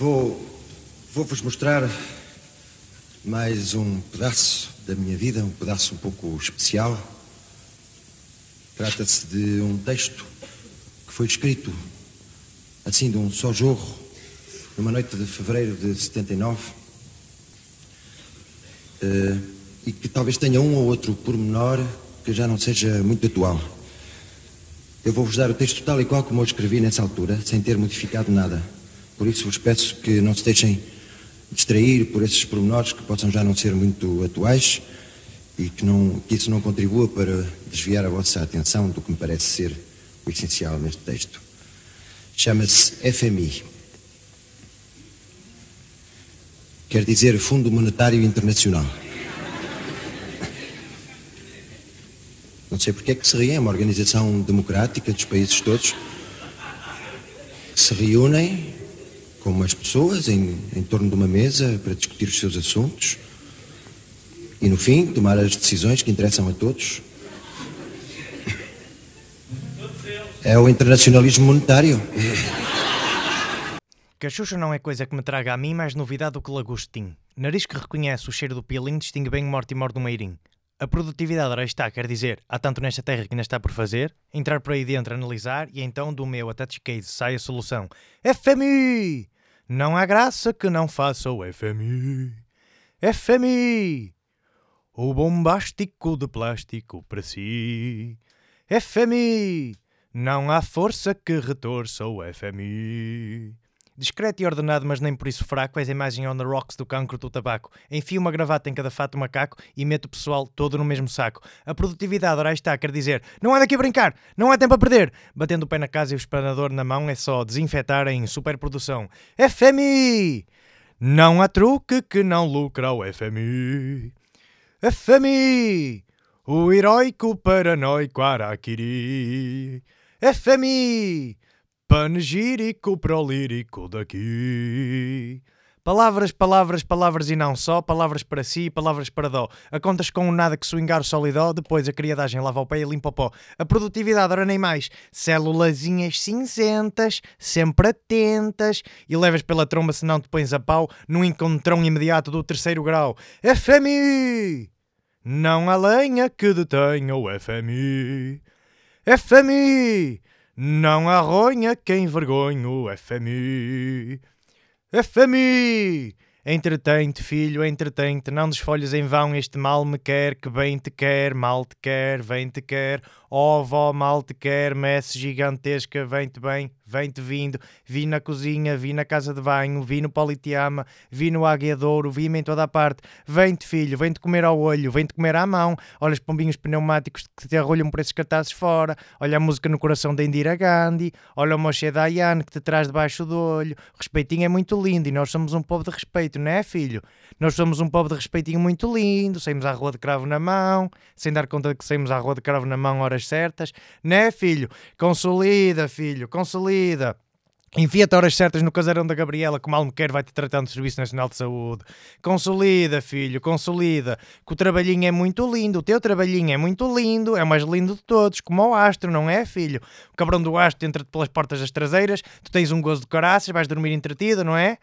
Vou. Vou-vos mostrar mais um pedaço da minha vida, um pedaço um pouco especial. Trata-se de um texto que foi escrito assim de um só jorro, numa noite de fevereiro de 79, uh, e que talvez tenha um ou outro pormenor que já não seja muito atual. Eu vou-vos dar o texto tal e qual como eu escrevi nessa altura, sem ter modificado nada. Por isso vos peço que não se deixem distrair por esses pormenores que possam já não ser muito atuais e que, não, que isso não contribua para desviar a vossa atenção do que me parece ser o essencial neste texto. Chama-se FMI. Quer dizer Fundo Monetário Internacional. Não sei porque é que se riem, é uma organização democrática dos países todos que se reúnem com umas pessoas em, em torno de uma mesa para discutir os seus assuntos e, no fim, tomar as decisões que interessam a todos. É o internacionalismo monetário. Cachucha não é coisa que me traga a mim mais novidade do que lagostim. Nariz que reconhece o cheiro do pilim distingue bem o morte e do meirim. A produtividade ora está, quer dizer, há tanto nesta terra que ainda está por fazer, entrar por aí dentro, analisar e então do meu touch case sai a solução. FMI! Não há graça que não faça o FMI. FMI! O bombástico de plástico para si. FMI! Não há força que retorça o FMI. Discreto e ordenado, mas nem por isso fraco, és a imagem on the rocks do cancro do tabaco. Enfio uma gravata em cada fato macaco e meto o pessoal todo no mesmo saco. A produtividade, ora está, quer dizer, não há daqui a brincar, não há tempo a perder. Batendo o pé na casa e o espanador na mão é só desinfetar em superprodução. FMI! Não há truque que não lucra o FMI. FMI! O heróico paranoico Araquiri. FMI! Panegírico prolírico daqui. Palavras, palavras, palavras e não só, palavras para si, palavras para dó. A contas com o nada que swingar o sol e dó, depois a criadagem lava o pé e limpa o pó. A produtividade, ora nem mais. Célulazinhas cinzentas, sempre atentas, e levas pela tromba se não te pões a pau num encontrão imediato do terceiro grau. FMI! Não há lenha que detenha o FMI. FMI! Não há ronha quem envergonha o FMI. FMI! Entretém-te, filho, entretém-te, não desfolhas em vão este mal me quer, que bem te quer, mal te quer, vem te quer, oh, vó, mal te quer, messe gigantesca, vem-te bem, vem-te vindo, vi na cozinha, vi na casa de banho, vi no Politeama, vi no Aguiadouro, vi-me em toda a parte, vem-te filho, vem-te comer ao olho, vem-te comer à mão, olha os pombinhos pneumáticos que te arrolham por esses cartazes fora, olha a música no coração da Indira Gandhi, olha o Moshe Dayan que te traz debaixo do olho, respeitinho é muito lindo e nós somos um povo de respeito, não é filho? Nós somos um povo de respeitinho muito lindo, saímos à rua de cravo na mão, sem dar conta de que saímos à rua de cravo na mão horas certas, né filho? Consolida, filho, consolida. Enfia-te horas certas no casarão da Gabriela, que mal me quer, vai-te tratando do Serviço Nacional de Saúde. Consolida, filho, consolida. Que o trabalhinho é muito lindo, o teu trabalhinho é muito lindo, é o mais lindo de todos, como o astro, não é, filho? O cabrão do astro entra-te pelas portas das traseiras, tu tens um gozo de caraças, vais dormir entretido, não é?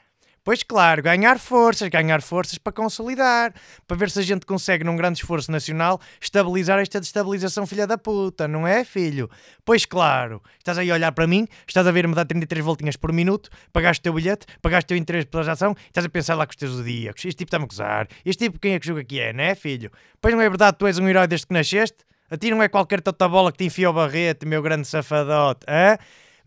Pois claro, ganhar forças, ganhar forças para consolidar, para ver se a gente consegue, num grande esforço nacional, estabilizar esta destabilização filha da puta, não é, filho? Pois claro, estás aí a olhar para mim, estás a ver-me dar 33 voltinhas por minuto, pagaste o teu bilhete, pagaste o teu interesse pela ação, estás a pensar lá com os teus zodíacos. Este tipo está-me a gozar. Este tipo quem é que julga que é, não é, filho? Pois não é verdade, tu és um herói desde que nasceste? A ti não é qualquer tota bola que te enfia o barrete, meu grande safadote, hã?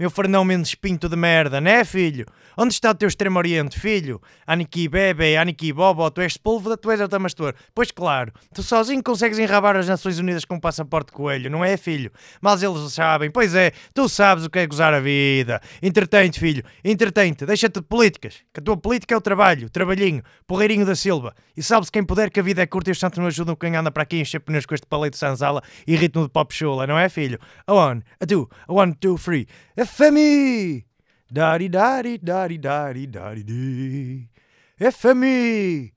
Meu Fernão Mendes Pinto de merda, né, filho? Onde está o teu extremo oriente, filho? Aniki bebe, Aniki bobo, tu és Sepúlveda, tu és Altamastor. Pois claro, tu sozinho consegues enrabar as Nações Unidas com um passaporte coelho, não é, filho? Mas eles sabem, pois é, tu sabes o que é gozar a vida. Entretém-te, filho, entretém-te, deixa-te de políticas, que a tua política é o trabalho, o trabalhinho, porreirinho da Silva. E sabes quem puder que a vida é curta e os santos não ajudam quem anda para aqui encher pneus com este palete de sanzala e ritmo de pop chula, não é, filho? A one, a two, a one, two, three. FMI! Dari dari dari di. FMI!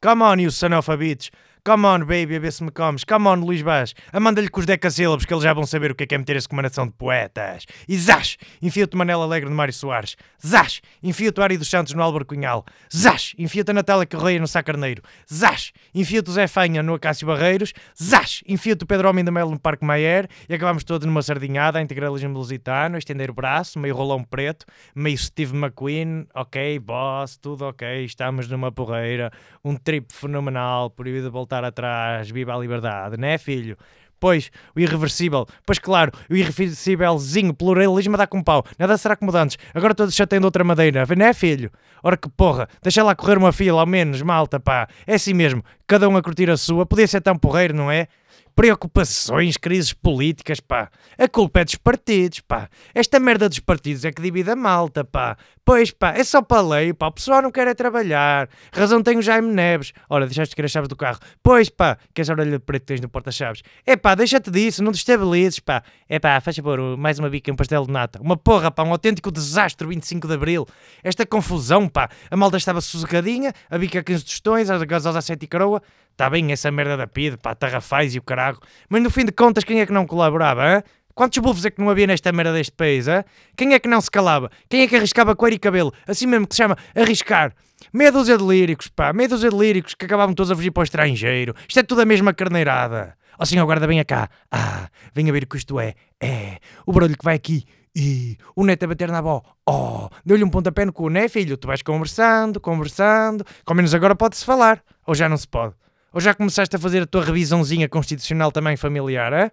Come on, you son of a bitch! Come on, baby, a ver se me comes. Come on, Luís Vaz. Amanda-lhe com os decassílabos que eles já vão saber o que é, que é meter essa comandação de poetas. E zás, enfia-te Manela Alegre no Mário Soares. Zás, enfia-te Ari dos Santos no Álvaro Cunhal. Zás, enfia-te a Natália Correia no Sá Carneiro. Zás, enfia-te o Zé Fanha no Acácio Barreiros. Zás, enfia-te o Pedro Homem da Melo no Parque Maier. E acabamos todos numa sardinhada, a integralismo lusitano, a estender o braço, meio rolão preto, meio Steve McQueen. Ok, boss, tudo ok, estamos numa porreira. Um trip fenomenal, proibido voltar atrás, viva a liberdade, né, filho? Pois, o irreversível. Pois claro, o irreversívelzinho, pluralismo dá com pau. Nada será como antes. Agora todos já têm de outra madeira. Né, filho? Ora que porra, deixa lá correr uma fila, ao menos, malta, pá. É assim mesmo, cada um a curtir a sua. Podia ser tão porreiro, não é? Preocupações, crises políticas, pá. A culpa é dos partidos, pá. Esta merda dos partidos é que divide a malta, pá. Pois, pá, é só para lei, pá. O pessoal não quer é trabalhar. Razão tem o Jaime Neves. Ora, deixaste de as chaves do carro. Pois, pá, que essa orelha de preto que tens no porta-chaves. É pá, deixa-te disso, não destabilizes, pá. É pá, faz favor, mais uma bica e um pastel de nata. Uma porra, pá, um autêntico desastre 25 de Abril. Esta confusão, pá. A malta estava sossegadinha, a bica 15 tostões, a gasosa 7 e caroa. Está bem essa merda da PID, pá, tarrafais e o caralho. Mas no fim de contas, quem é que não colaborava, hein? Quantos bufos é que não havia nesta merda deste país, hein? Quem é que não se calava? Quem é que arriscava coelho e cabelo? Assim mesmo que se chama arriscar. Meia dúzia de líricos, pá, meia dúzia de líricos que acabavam todos a fugir para o estrangeiro. Isto é tudo a mesma carneirada. Ó oh, senhor guarda, venha cá. Ah, venha ver o que isto é. É, o barulho que vai aqui. E o neto a bater na avó. Oh, deu-lhe um pontapé no cu, né, filho? Tu vais conversando, conversando. Com menos agora pode-se falar. Ou já não se pode? Ou já começaste a fazer a tua revisãozinha constitucional também familiar, é?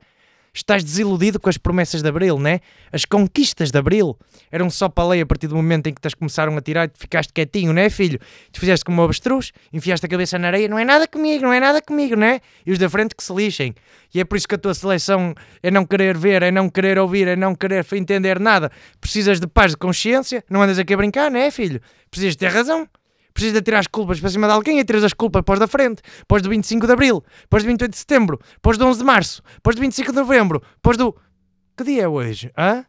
Estás desiludido com as promessas de Abril, né? As conquistas de Abril eram só para lei a partir do momento em que te começaram a tirar e ficaste quietinho, né, filho? Tu fizeste como um avestruz, enfiaste a cabeça na areia, não é nada comigo, não é nada comigo, né? E os da frente que se lixem. E é por isso que a tua seleção é não querer ver, é não querer ouvir, é não querer entender nada. Precisas de paz de consciência, não andas aqui a brincar, né, filho? Precisas ter razão precisas de tirar as culpas para cima de alguém e tiras as culpas para da frente, para do 25 de Abril, para do 28 de Setembro, para do 11 de Março, para do 25 de Novembro, para do... Que dia é hoje? Hã?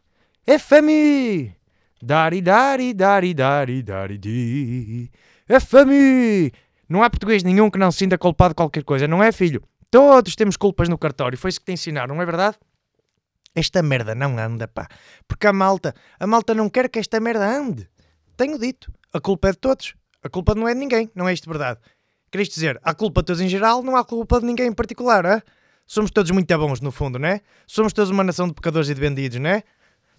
É FMI! Dari, dari, dari, dari, dari, di. É FMI! Não há português nenhum que não se sinta culpado de qualquer coisa, não é, filho? Todos temos culpas no cartório, foi isso que te ensinaram, não é verdade? Esta merda não anda, pá. Porque a malta, a malta não quer que esta merda ande. Tenho dito, a culpa é de todos. A culpa não é de ninguém, não é isto verdade? Queres dizer, há culpa de todos em geral, não há culpa de ninguém em particular, é? Somos todos muito bons, no fundo, não é? Somos todos uma nação de pecadores e de bandidos, não é?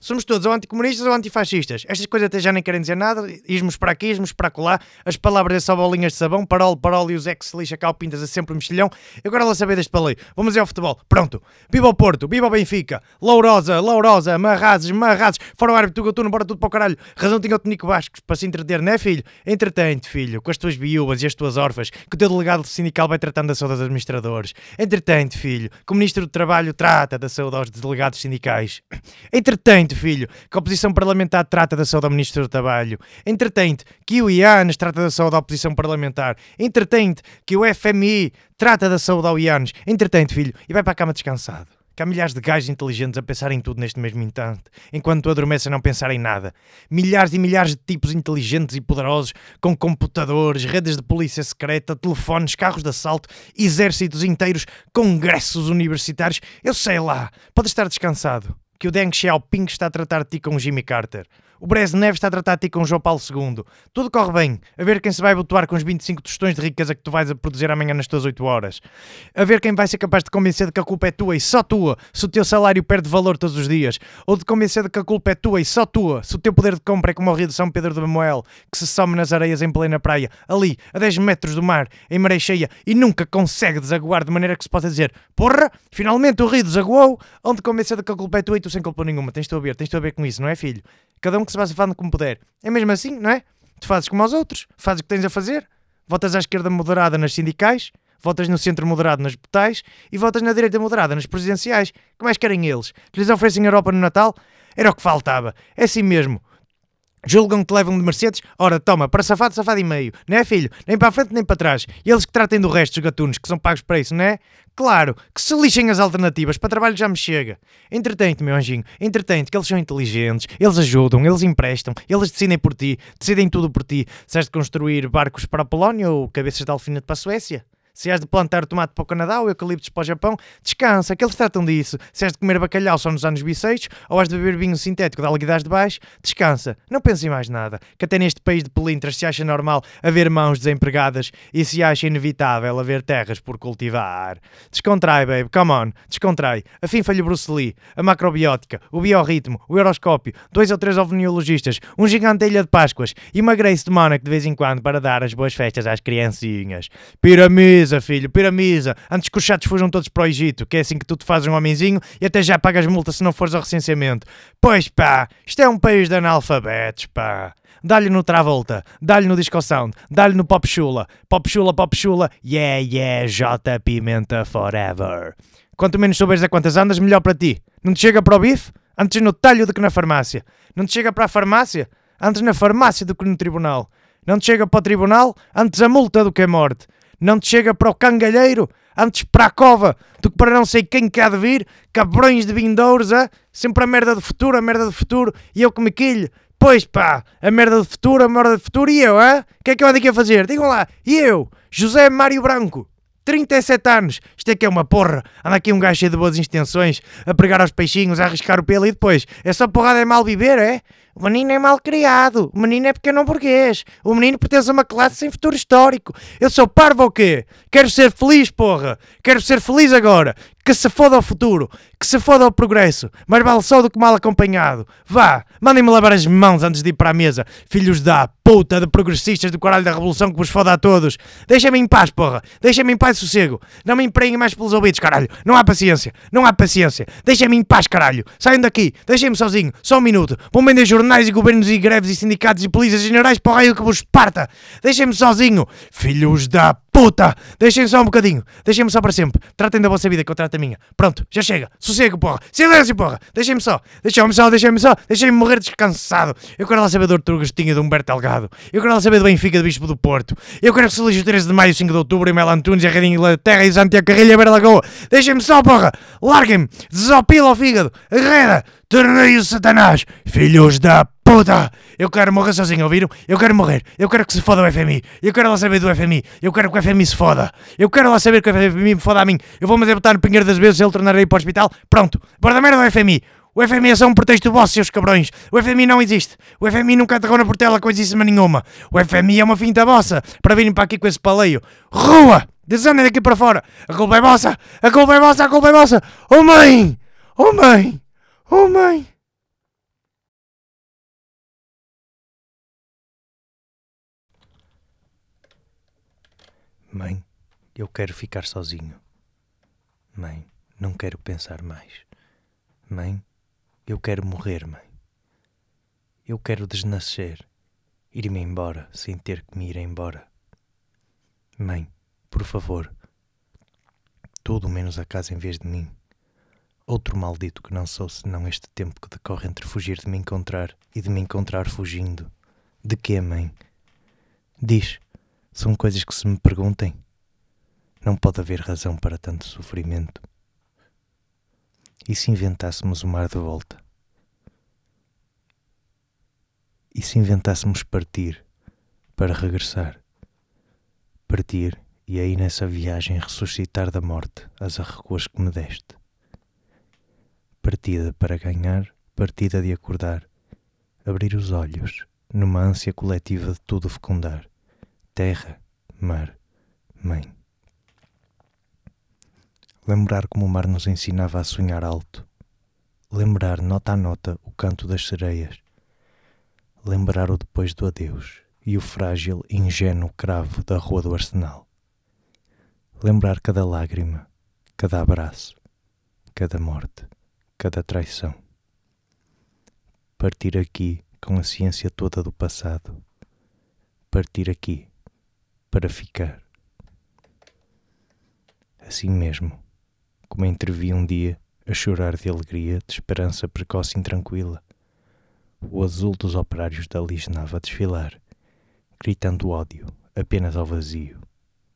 Somos todos ou anticomunistas ou antifascistas. Estas coisas até já nem querem dizer nada. Ismos para aqui, ismos para acolá. As palavras é só bolinhas de sabão. Parol, parol e os ex lixa calpintas é sempre um mexilhão. Agora lá saber deste palei. Vamos ao futebol. Pronto. Viva o Porto, viva o Benfica. Lourosa, Lourosa, Marrazes, Marrazes. Fora o árbitro, Gatuno, bora tudo para o caralho. Razão tinha o Tonico Vascos para se entreter, não é filho? Entretente, filho, com as tuas viúvas e as tuas órfãs, que o teu delegado sindical vai tratando da saúde dos administradores. Entretente, filho, que o Ministro do Trabalho trata da saúde aos delegados sindicais. Filho, que a oposição parlamentar trata da saúde ao Ministro do Trabalho. Entretente que o IANES trata da saúde à oposição parlamentar. Entretente que o FMI trata da saúde ao IANES. Entretente, filho, e vai para a cama descansado. Que há milhares de gajos inteligentes a pensar em tudo neste mesmo instante, enquanto tu adormeces a não pensar em nada. Milhares e milhares de tipos inteligentes e poderosos, com computadores, redes de polícia secreta, telefones, carros de assalto, exércitos inteiros, congressos universitários. Eu sei lá, pode estar descansado que o Deng Xiaoping está a tratar de ti com o Jimmy Carter. O Brezhnev está a tratar de ti com o João Paulo II. Tudo corre bem. A ver quem se vai botuar com os 25 tostões de riqueza que tu vais a produzir amanhã nas tuas 8 horas. A ver quem vai ser capaz de convencer de que a culpa é tua e só tua, se o teu salário perde valor todos os dias. Ou de convencer de que a culpa é tua e só tua, se o teu poder de compra é como o rio de São Pedro de Mamoel, que se some nas areias em plena praia, ali, a 10 metros do mar, em maré cheia, e nunca consegue desaguar de maneira que se possa dizer porra, finalmente o rio desaguou, onde convencer de que a culpa é tua e tu sem culpa nenhuma. Tens-te a ver, tens-te a ver com isso, não é filho? Cada um que se vá safando como puder. É mesmo assim, não é? Tu fazes como aos outros, fazes o que tens a fazer, votas à esquerda moderada nas sindicais, votas no centro moderado nas botais e votas na direita moderada nas presidenciais. Que mais querem eles? Que lhes oferecem Europa no Natal? Era o que faltava. É assim mesmo. Julgam que te levam de Mercedes? Ora, toma, para safado, safado e meio. Não é, filho? Nem para a frente nem para trás. E eles que tratem do resto dos gatunos, que são pagos para isso, não é? Claro, que se lixem as alternativas, para trabalho já me chega. Entretente, meu anjinho, entretente, que eles são inteligentes, eles ajudam, eles emprestam, eles decidem por ti, decidem tudo por ti. Se de construir barcos para a Polónia ou cabeças de alfinete para a Suécia? Se has de plantar tomate para o Canadá ou eucaliptos para o Japão, descansa, que eles tratam disso. Se has de comer bacalhau só nos anos bisseitos ou has de beber vinho sintético da alguidade de baixo, descansa. Não pense em mais nada. Que até neste país de pelintras se acha normal haver mãos desempregadas e se acha inevitável haver terras por cultivar. Descontrai, babe, come on, descontrai. Afim falho Bruce Lee, a macrobiótica, o biorritmo, o horoscópio, dois ou três ovniologistas, um gigante ilha de Páscoas e uma Grace de Monaco de vez em quando para dar as boas festas às criancinhas. Piramisa, filho, piramisa. Antes que os chatos fujam todos para o Egito, que é assim que tu te fazes um homenzinho e até já pagas multa se não fores ao recenseamento. Pois pá, isto é um país de analfabetos, pá. Dá-lhe no Travolta, dá-lhe no Disco Sound, dá-lhe no Pop Chula. Pop Chula, Pop Chula, yeah, yeah, J Pimenta Forever. Quanto menos souberes a quantas andas, melhor para ti. Não te chega para o bife? Antes no talho do que na farmácia. Não te chega para a farmácia? Antes na farmácia do que no tribunal. Não te chega para o tribunal? Antes a multa do que a morte. Não te chega para o cangalheiro? Antes para a cova do que para não sei quem que há de vir? Cabrões de vindouros, ah? Sempre a merda do futuro, a merda do futuro. E eu que me quilho. Pois pá, a merda do futuro, a merda do futuro. E eu, hã? O que é que eu ando aqui a fazer? Digam lá. E eu, José Mário Branco. 37 anos, isto é que é uma porra. Anda aqui um gajo cheio de boas intenções, a pregar aos peixinhos, a arriscar o pelo e depois é só porrada é mal viver, é? O menino é mal criado, o menino é pequeno burguês, o menino pertence a uma classe sem futuro histórico. Eu sou parvo ou quê? Quero ser feliz, porra! Quero ser feliz agora! Que se foda ao futuro, que se foda ao progresso, mais vale só do que mal acompanhado. Vá, mandem-me lavar as mãos antes de ir para a mesa, filhos da puta de progressistas do caralho da revolução que vos foda a todos. Deixem-me em paz, porra, deixem-me em paz e sossego. Não me empreguem mais pelos ouvidos, caralho. Não há paciência, não há paciência. Deixem-me em paz, caralho. Saiam daqui, deixem-me sozinho, só um minuto. Vão vender jornais e governos e greves e sindicatos e polícias generais para o raio que vos parta. Deixem-me sozinho, filhos da puta! Deixem-me só um bocadinho, deixem-me só para sempre. Tratem da vossa vida que eu trato a minha. Pronto, já chega. Sossego, porra. Silêncio, porra. Deixem-me só. Deixem-me só, deixem-me só. Deixem-me morrer descansado. Eu quero lá saber do Artur Agostinho de Humberto Delgado. Eu quero lá saber do Benfica do Bispo do Porto. Eu quero que se elija 13 de maio, 5 de outubro e Mel Antunes, a Rede Inglaterra e Santiago Carrilha, Beira Lagoa. Deixem-me só, porra. Larguem-me. Desopila ao fígado. Arreda. Torneio Satanás. Filhos da puta! Eu quero morrer sozinho, ouviram? Eu quero morrer. Eu quero que se foda o FMI. Eu quero lá saber do FMI. Eu quero que o FMI se foda. Eu quero lá saber que o FMI me foda a mim. Eu vou-me botar no Pinheiro das vezes ele tornar aí para o hospital. Pronto. Bora da merda do FMI. O FMI é só um pretexto vosso, seus cabrões. O FMI não existe. O FMI nunca aterrou na portela coisíssima nenhuma. O FMI é uma finta vossa para virem para aqui com esse paleio. Rua! Desandem daqui para fora. A culpa é vossa. A culpa é vossa. A culpa é vossa. Oh mãe! Oh mãe! Oh mãe! Mãe, eu quero ficar sozinho. Mãe, não quero pensar mais. Mãe, eu quero morrer, mãe. Eu quero desnascer, ir-me embora sem ter que me ir embora. Mãe, por favor, tudo menos a casa em vez de mim. Outro maldito que não sou senão este tempo que decorre entre fugir de me encontrar e de me encontrar fugindo. De quê, mãe? Diz, são coisas que se me perguntem. Não pode haver razão para tanto sofrimento. E se inventássemos o mar de volta? E se inventássemos partir para regressar? Partir e aí nessa viagem ressuscitar da morte as arrecuas que me deste. Partida para ganhar, partida de acordar, abrir os olhos, numa ânsia coletiva de tudo fecundar terra, mar, mãe. Lembrar como o mar nos ensinava a sonhar alto. Lembrar nota a nota o canto das sereias. Lembrar o depois do adeus e o frágil ingênuo cravo da rua do arsenal. Lembrar cada lágrima, cada abraço, cada morte, cada traição. Partir aqui com a ciência toda do passado. Partir aqui para ficar. Assim mesmo, como entrevi um dia a chorar de alegria, de esperança precoce e intranquila, o azul dos operários da lisnava a desfilar, gritando ódio apenas ao vazio,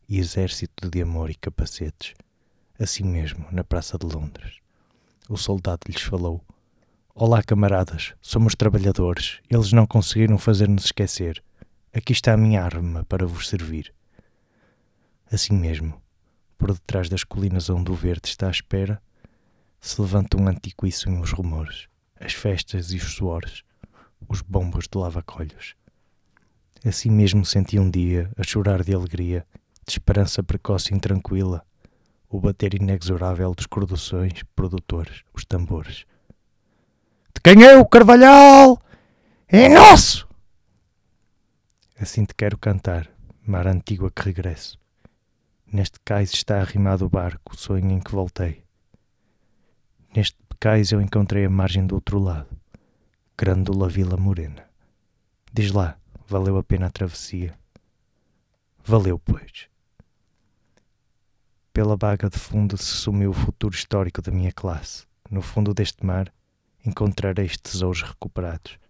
e exército de amor e capacetes, assim mesmo, na Praça de Londres. O soldado lhes falou: Olá, camaradas, somos trabalhadores, eles não conseguiram fazer-nos esquecer. Aqui está a minha arma para vos servir. Assim mesmo, por detrás das colinas onde o verde está à espera, se levanta um antiquíssimo os rumores, as festas e os suores, os bombos de lavacolhos. Assim mesmo senti um dia a chorar de alegria, de esperança precoce e intranquila, o bater inexorável dos corduções, produtores, os tambores. De quem é o Carvalhal? É nosso! Assim te quero cantar, mar antigo a que regresso. Neste cais está arrimado o barco, o sonho em que voltei. Neste cais eu encontrei a margem do outro lado, grândola Vila Morena. Diz lá, valeu a pena a travessia? Valeu, pois. Pela baga de fundo se sumiu o futuro histórico da minha classe. No fundo deste mar encontrareis tesouros recuperados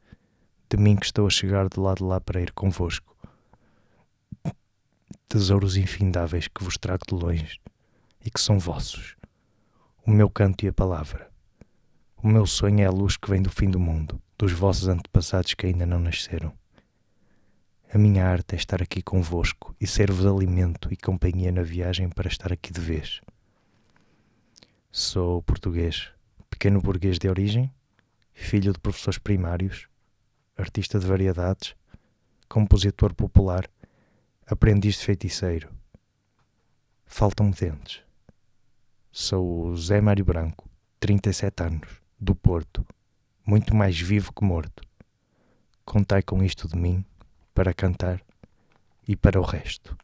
de mim que estou a chegar de lá de lá para ir convosco. Tesouros infindáveis que vos trago de longe e que são vossos. O meu canto e a palavra. O meu sonho é a luz que vem do fim do mundo, dos vossos antepassados que ainda não nasceram. A minha arte é estar aqui convosco e ser-vos alimento e companhia na viagem para estar aqui de vez. Sou português, pequeno burguês de origem, filho de professores primários, artista de variedades, compositor popular, aprendiz de feiticeiro. Faltam-me dentes. Sou Zé Mário Branco, 37 anos, do Porto, muito mais vivo que morto. Contai com isto de mim para cantar e para o resto.